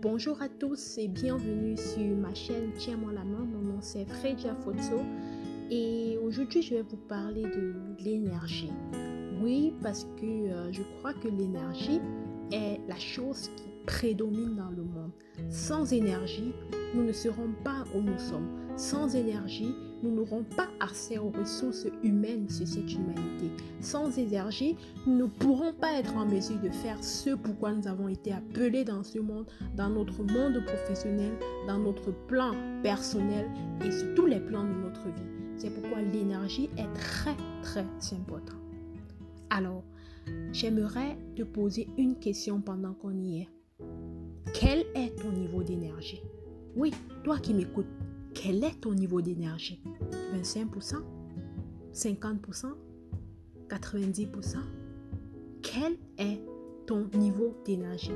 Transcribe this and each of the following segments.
Bonjour à tous et bienvenue sur ma chaîne Tiens-moi la main. Mon nom c'est Fredia Foto et aujourd'hui je vais vous parler de l'énergie. Oui, parce que euh, je crois que l'énergie est la chose qui prédomine dans le monde. Sans énergie, nous ne serons pas où nous sommes. Sans énergie, nous n'aurons pas accès aux ressources humaines sur cette humanité. Sans énergie, nous ne pourrons pas être en mesure de faire ce pourquoi nous avons été appelés dans ce monde, dans notre monde professionnel, dans notre plan personnel et sur tous les plans de notre vie. C'est pourquoi l'énergie est très très importante. Alors, j'aimerais te poser une question pendant qu'on y est. Quel est ton niveau d'énergie? Oui, toi qui m'écoutes, quel est ton niveau d'énergie? 25% 50% 90% Quel est ton niveau d'énergie?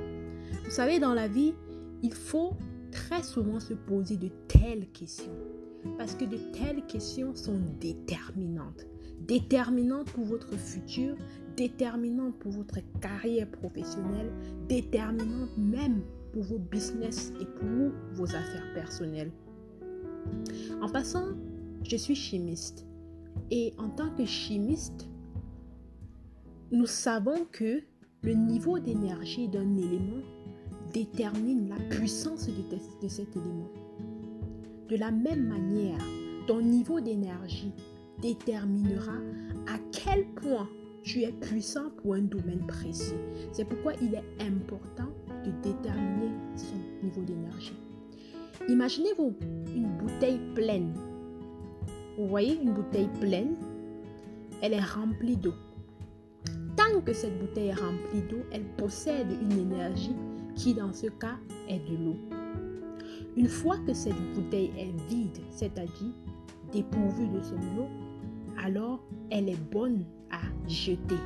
Vous savez, dans la vie, il faut très souvent se poser de telles questions. Parce que de telles questions sont déterminantes. Déterminantes pour votre futur, déterminantes pour votre carrière professionnelle, déterminantes même pour vos business et pour vos affaires personnelles. En passant, je suis chimiste. Et en tant que chimiste, nous savons que le niveau d'énergie d'un élément détermine la puissance de, cet élément. De la même manière, ton niveau d'énergie déterminera à quel point tu es puissant pour un domaine précis. C'est pourquoi il est important de déterminer son niveau d'énergie. Imaginez-vous une bouteille pleine. Vous voyez une bouteille pleine, elle est remplie d'eau. Tant que cette bouteille est remplie d'eau, elle possède une énergie qui dans ce cas est de l'eau. Une fois que cette bouteille est vide, c'est-à-dire dépourvue de son eau, alors elle est bonne à jeter.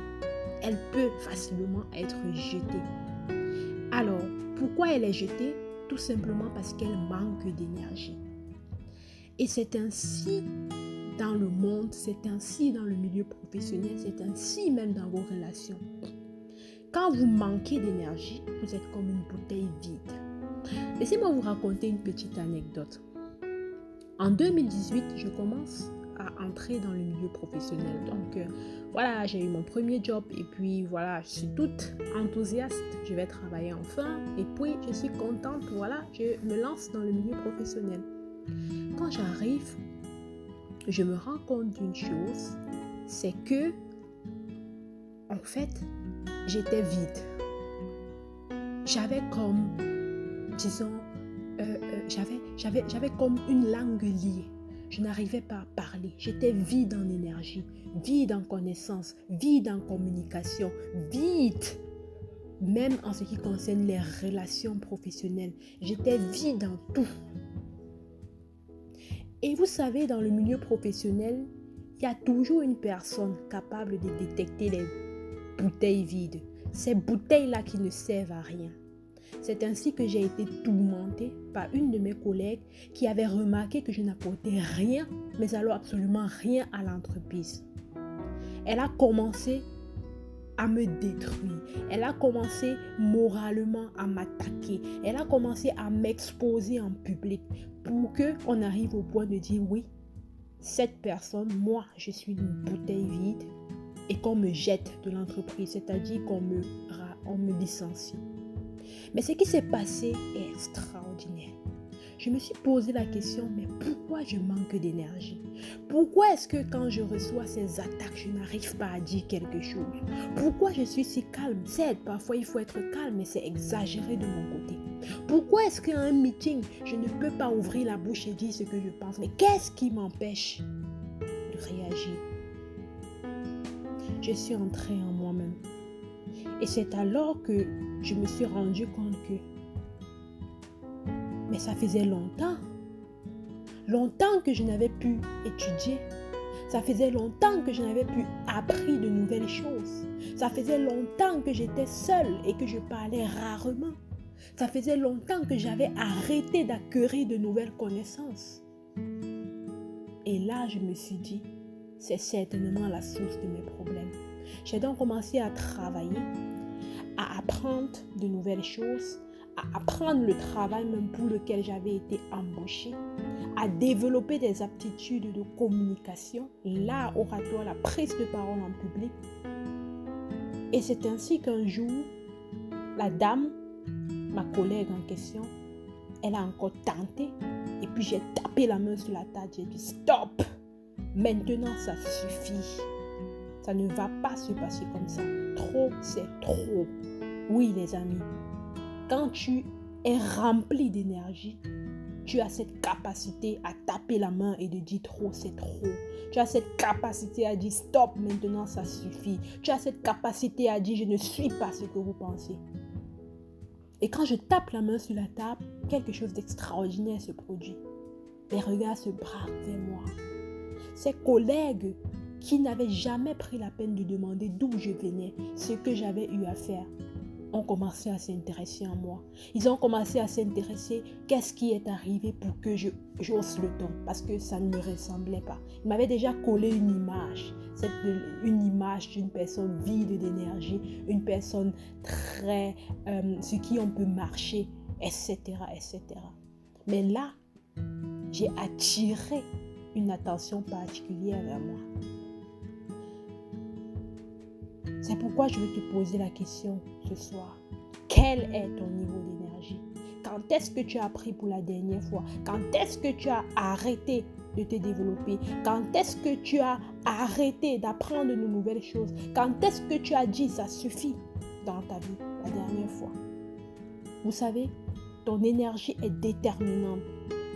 Elle peut facilement être jetée. Alors, pourquoi elle est jetée? Tout simplement parce qu'elle manque d'énergie. Et c'est ainsi dans le monde, c'est ainsi dans le milieu professionnel, c'est ainsi même dans vos relations. Quand vous manquez d'énergie, vous êtes comme une bouteille vide. Laissez-moi vous raconter une petite anecdote. En 2018, je commence à entrer dans le milieu professionnel. Donc euh, voilà, j'ai eu mon premier job et puis voilà, je suis toute enthousiaste. Je vais travailler enfin et puis je suis contente. Voilà, je me lance dans le milieu professionnel. Quand j'arrive, je me rends compte d'une chose, c'est que en fait, j'étais vide. J'avais comme, disons, euh, euh, j'avais, j'avais, j'avais comme une langue liée. Je n'arrivais pas à parler. J'étais vide en énergie, vide en connaissance, vide en communication, vide même en ce qui concerne les relations professionnelles. J'étais vide en tout. Et vous savez, dans le milieu professionnel, il y a toujours une personne capable de détecter les bouteilles vides. Ces bouteilles-là qui ne servent à rien. C'est ainsi que j'ai été tourmentée par une de mes collègues qui avait remarqué que je n'apportais rien, mais alors absolument rien à l'entreprise. Elle a commencé à me détruire. Elle a commencé moralement à m'attaquer. Elle a commencé à m'exposer en public pour que on arrive au point de dire oui, cette personne, moi, je suis une bouteille vide et qu'on me jette de l'entreprise, c'est-à-dire qu'on me, on me licencie. Mais ce qui s'est passé est extraordinaire. Je me suis posé la question, mais pourquoi je manque d'énergie? Pourquoi est-ce que quand je reçois ces attaques, je n'arrive pas à dire quelque chose? Pourquoi je suis si calme? Certes, parfois il faut être calme, mais c'est exagéré de mon côté. Pourquoi est-ce qu'à un meeting, je ne peux pas ouvrir la bouche et dire ce que je pense? Mais qu'est-ce qui m'empêche de réagir? Je suis entrée en. Et c'est alors que je me suis rendu compte que, mais ça faisait longtemps, longtemps que je n'avais pu étudier. Ça faisait longtemps que je n'avais plus appris de nouvelles choses. Ça faisait longtemps que j'étais seule et que je parlais rarement. Ça faisait longtemps que j'avais arrêté d'acquérir de nouvelles connaissances. Et là, je me suis dit, c'est certainement la source de mes problèmes. J'ai donc commencé à travailler, à apprendre de nouvelles choses, à apprendre le travail même pour lequel j'avais été embauchée, à développer des aptitudes de communication, l'art oratoire, la prise de parole en public. Et c'est ainsi qu'un jour, la dame, ma collègue en question, elle a encore tenté. Et puis j'ai tapé la main sur la table, j'ai dit stop, maintenant ça suffit. Ça ne va pas se passer comme ça. Trop, c'est trop. Oui, les amis, quand tu es rempli d'énergie, tu as cette capacité à taper la main et de dire trop, c'est trop. Tu as cette capacité à dire stop, maintenant ça suffit. Tu as cette capacité à dire je ne suis pas ce que vous pensez. Et quand je tape la main sur la table, quelque chose d'extraordinaire se produit. Les regards se braquent vers moi. Ces collègues qui n'avaient jamais pris la peine de demander d'où je venais, ce que j'avais eu à faire, ont commencé à s'intéresser à moi. Ils ont commencé à s'intéresser qu'est-ce qui est arrivé pour que je j'ose le ton parce que ça ne me ressemblait pas. Ils m'avaient déjà collé une image, une image d'une personne vide d'énergie, une personne très euh, sur qui on peut marcher, etc., etc. Mais là, j'ai attiré une attention particulière vers moi. C'est pourquoi je vais te poser la question ce soir. Quel est ton niveau d'énergie? Quand est-ce que tu as appris pour la dernière fois? Quand est-ce que tu as arrêté de te développer? Quand est-ce que tu as arrêté d'apprendre de nouvelles choses? Quand est-ce que tu as dit ça suffit dans ta vie la dernière fois? Vous savez, ton énergie est déterminante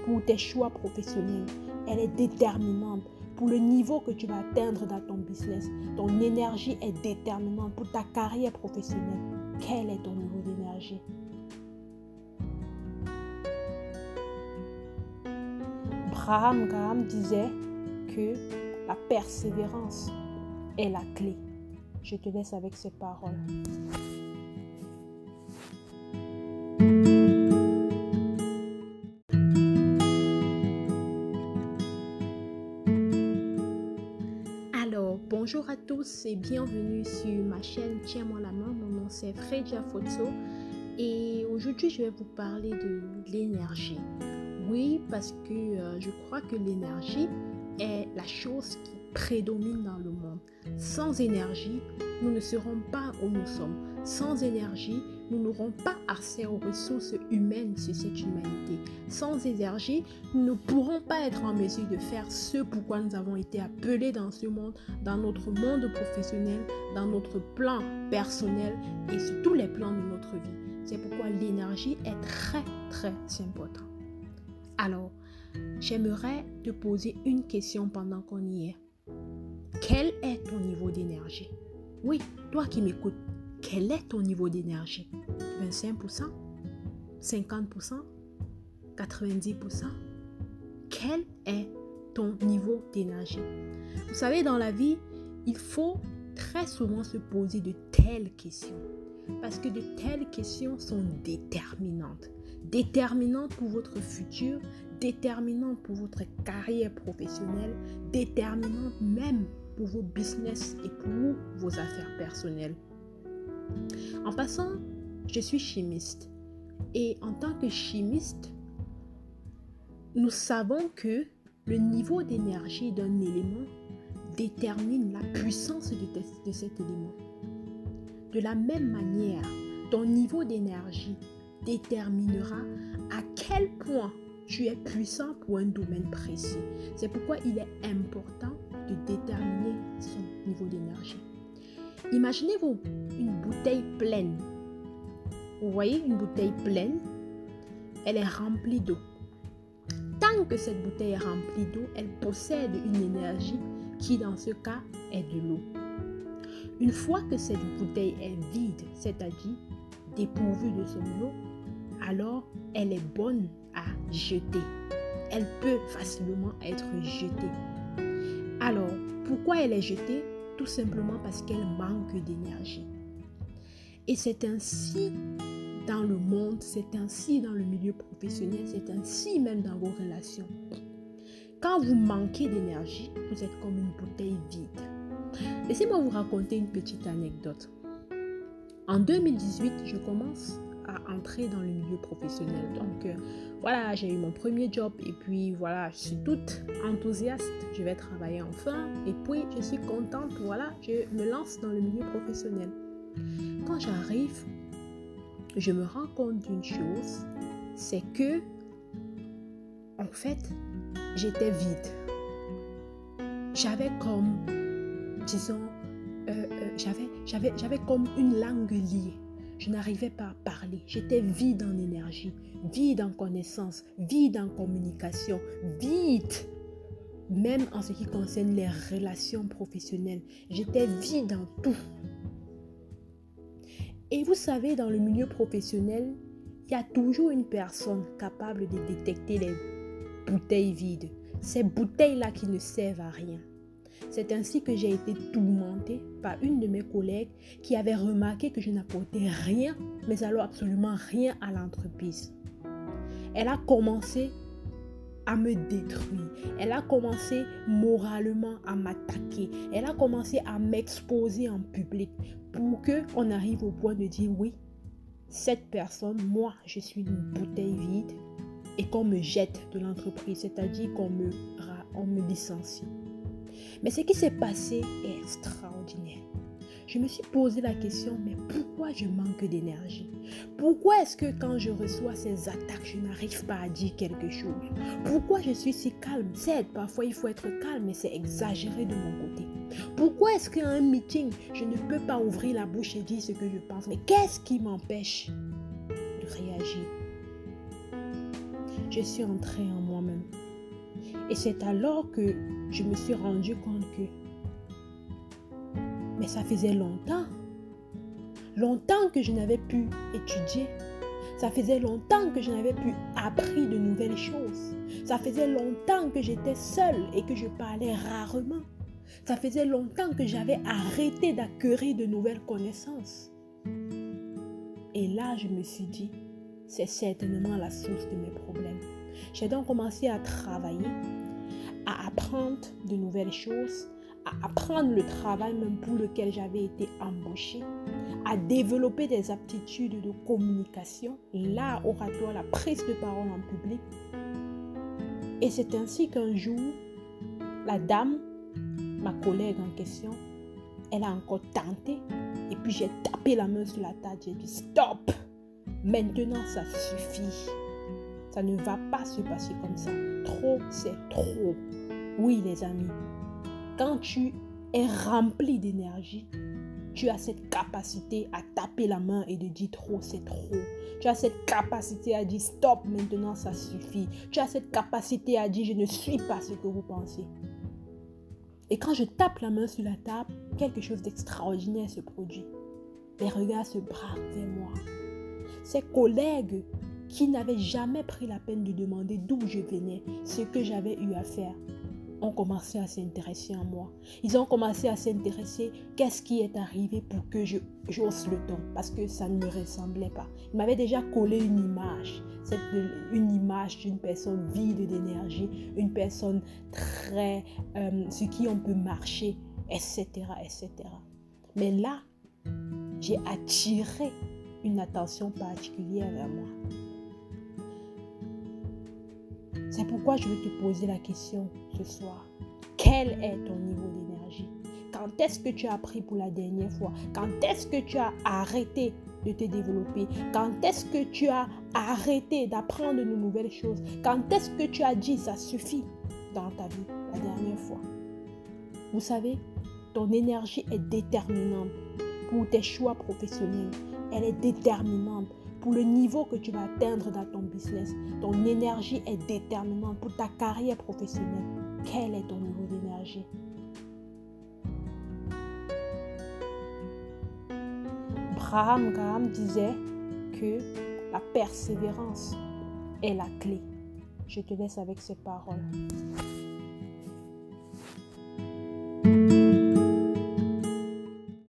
pour tes choix professionnels. Elle est déterminante pour le niveau que tu vas atteindre dans ton business. Ton énergie est déterminante pour ta carrière professionnelle. Quel est ton niveau d'énergie? Braham Graham disait que la persévérance est la clé. Je te laisse avec ces paroles. Bonjour à tous et bienvenue sur ma chaîne Tiens-moi la main. Mon nom c'est Fredia Foto et aujourd'hui je vais vous parler de l'énergie. Oui, parce que euh, je crois que l'énergie est la chose qui prédomine dans le monde. Sans énergie, nous ne serons pas où nous sommes. Sans énergie, nous n'aurons pas accès aux ressources humaines sur cette humanité. Sans énergie, nous ne pourrons pas être en mesure de faire ce pourquoi nous avons été appelés dans ce monde, dans notre monde professionnel, dans notre plan personnel et sur tous les plans de notre vie. C'est pourquoi l'énergie est très très importante. Alors, j'aimerais te poser une question pendant qu'on y est. Quel est ton niveau d'énergie? Oui, toi qui m'écoutes, quel est ton niveau d'énergie? 25% 50% 90% Quel est ton niveau d'énergie? Vous savez, dans la vie, il faut très souvent se poser de telles questions. Parce que de telles questions sont déterminantes. Déterminantes pour votre futur, déterminantes pour votre carrière professionnelle, déterminantes même pour vos business et pour vos affaires personnelles. En passant, je suis chimiste. Et en tant que chimiste, nous savons que le niveau d'énergie d'un élément détermine la puissance de, cet élément. De la même manière, ton niveau d'énergie déterminera à quel point tu es puissant pour un domaine précis. C'est pourquoi il est important de déterminer son niveau d'énergie. Imaginez-vous une bouteille pleine. Vous voyez une bouteille pleine, elle est remplie d'eau. Tant que cette bouteille est remplie d'eau, elle possède une énergie qui dans ce cas est de l'eau. Une fois que cette bouteille est vide, c'est-à-dire dépourvue de son eau, alors elle est bonne à jeter. Elle peut facilement être jetée. Alors, pourquoi elle est jetée? Tout simplement parce qu'elle manque d'énergie. Et c'est ainsi dans le monde, c'est ainsi dans le milieu professionnel, c'est ainsi même dans vos relations. Quand vous manquez d'énergie, vous êtes comme une bouteille vide. Laissez-moi vous raconter une petite anecdote. En 2018, je commence à entrer dans le milieu professionnel. Donc euh, voilà, j'ai eu mon premier job et puis voilà, je suis toute enthousiaste. Je vais travailler enfin et puis je suis contente. Voilà, je me lance dans le milieu professionnel. Quand j'arrive, je me rends compte d'une chose, c'est que en fait, j'étais vide. J'avais comme, disons, euh, euh, j'avais, j'avais, j'avais comme une langue liée. Je n'arrivais pas à parler. J'étais vide en énergie, vide en connaissance, vide en communication, vide même en ce qui concerne les relations professionnelles. J'étais vide en tout. Et vous savez, dans le milieu professionnel, il y a toujours une personne capable de détecter les bouteilles vides. Ces bouteilles-là qui ne servent à rien. C'est ainsi que j'ai été tourmentée par une de mes collègues qui avait remarqué que je n'apportais rien, mais alors absolument rien à l'entreprise. Elle a commencé à me détruire. Elle a commencé moralement à m'attaquer. Elle a commencé à m'exposer en public pour que on arrive au point de dire oui, cette personne, moi, je suis une bouteille vide et qu'on me jette de l'entreprise, c'est-à-dire qu'on me, on me licencie. Mais ce qui s'est passé est extraordinaire. Je me suis posé la question, mais pourquoi je manque d'énergie? Pourquoi est-ce que quand je reçois ces attaques, je n'arrive pas à dire quelque chose? Pourquoi je suis si calme? Certes, parfois il faut être calme, mais c'est exagéré de mon côté. Pourquoi est-ce qu'à un meeting, je ne peux pas ouvrir la bouche et dire ce que je pense? Mais qu'est-ce qui m'empêche de réagir? Je suis entrée en. Et c'est alors que je me suis rendu compte que, mais ça faisait longtemps, longtemps que je n'avais pu étudier. Ça faisait longtemps que je n'avais pu apprendre de nouvelles choses. Ça faisait longtemps que j'étais seule et que je parlais rarement. Ça faisait longtemps que j'avais arrêté d'acquérir de nouvelles connaissances. Et là, je me suis dit, c'est certainement la source de mes problèmes. J'ai donc commencé à travailler, à apprendre de nouvelles choses, à apprendre le travail même pour lequel j'avais été embauchée, à développer des aptitudes de communication, l'art oratoire, la prise de parole en public. Et c'est ainsi qu'un jour, la dame, ma collègue en question, elle a encore tenté. Et puis j'ai tapé la main sur la table, j'ai dit stop, maintenant ça suffit. Ça ne va pas se passer comme ça. Trop, c'est trop. Oui, les amis, quand tu es rempli d'énergie, tu as cette capacité à taper la main et de dire trop, c'est trop. Tu as cette capacité à dire stop, maintenant ça suffit. Tu as cette capacité à dire je ne suis pas ce que vous pensez. Et quand je tape la main sur la table, quelque chose d'extraordinaire se produit. Les regards se braquent vers moi. Ces collègues qui n'avaient jamais pris la peine de demander d'où je venais, ce que j'avais eu à faire, ont commencé à s'intéresser à moi. Ils ont commencé à s'intéresser qu'est-ce qui est arrivé pour que je j'ose le ton parce que ça ne me ressemblait pas. Ils m'avaient déjà collé une image, cette, une image d'une personne vide d'énergie, une personne très euh, sur qui on peut marcher, etc., etc. Mais là, j'ai attiré une attention particulière vers moi. C'est pourquoi je veux te poser la question ce soir. Quel est ton niveau d'énergie? Quand est-ce que tu as appris pour la dernière fois? Quand est-ce que tu as arrêté de te développer? Quand est-ce que tu as arrêté d'apprendre de nouvelles choses? Quand est-ce que tu as dit ça suffit dans ta vie la dernière fois? Vous savez, ton énergie est déterminante pour tes choix professionnels. Elle est déterminante pour le niveau que tu vas atteindre dans ton business. Ton énergie est déterminante pour ta carrière professionnelle. Quel est ton niveau d'énergie? Braham Graham disait que la persévérance est la clé. Je te laisse avec ces paroles.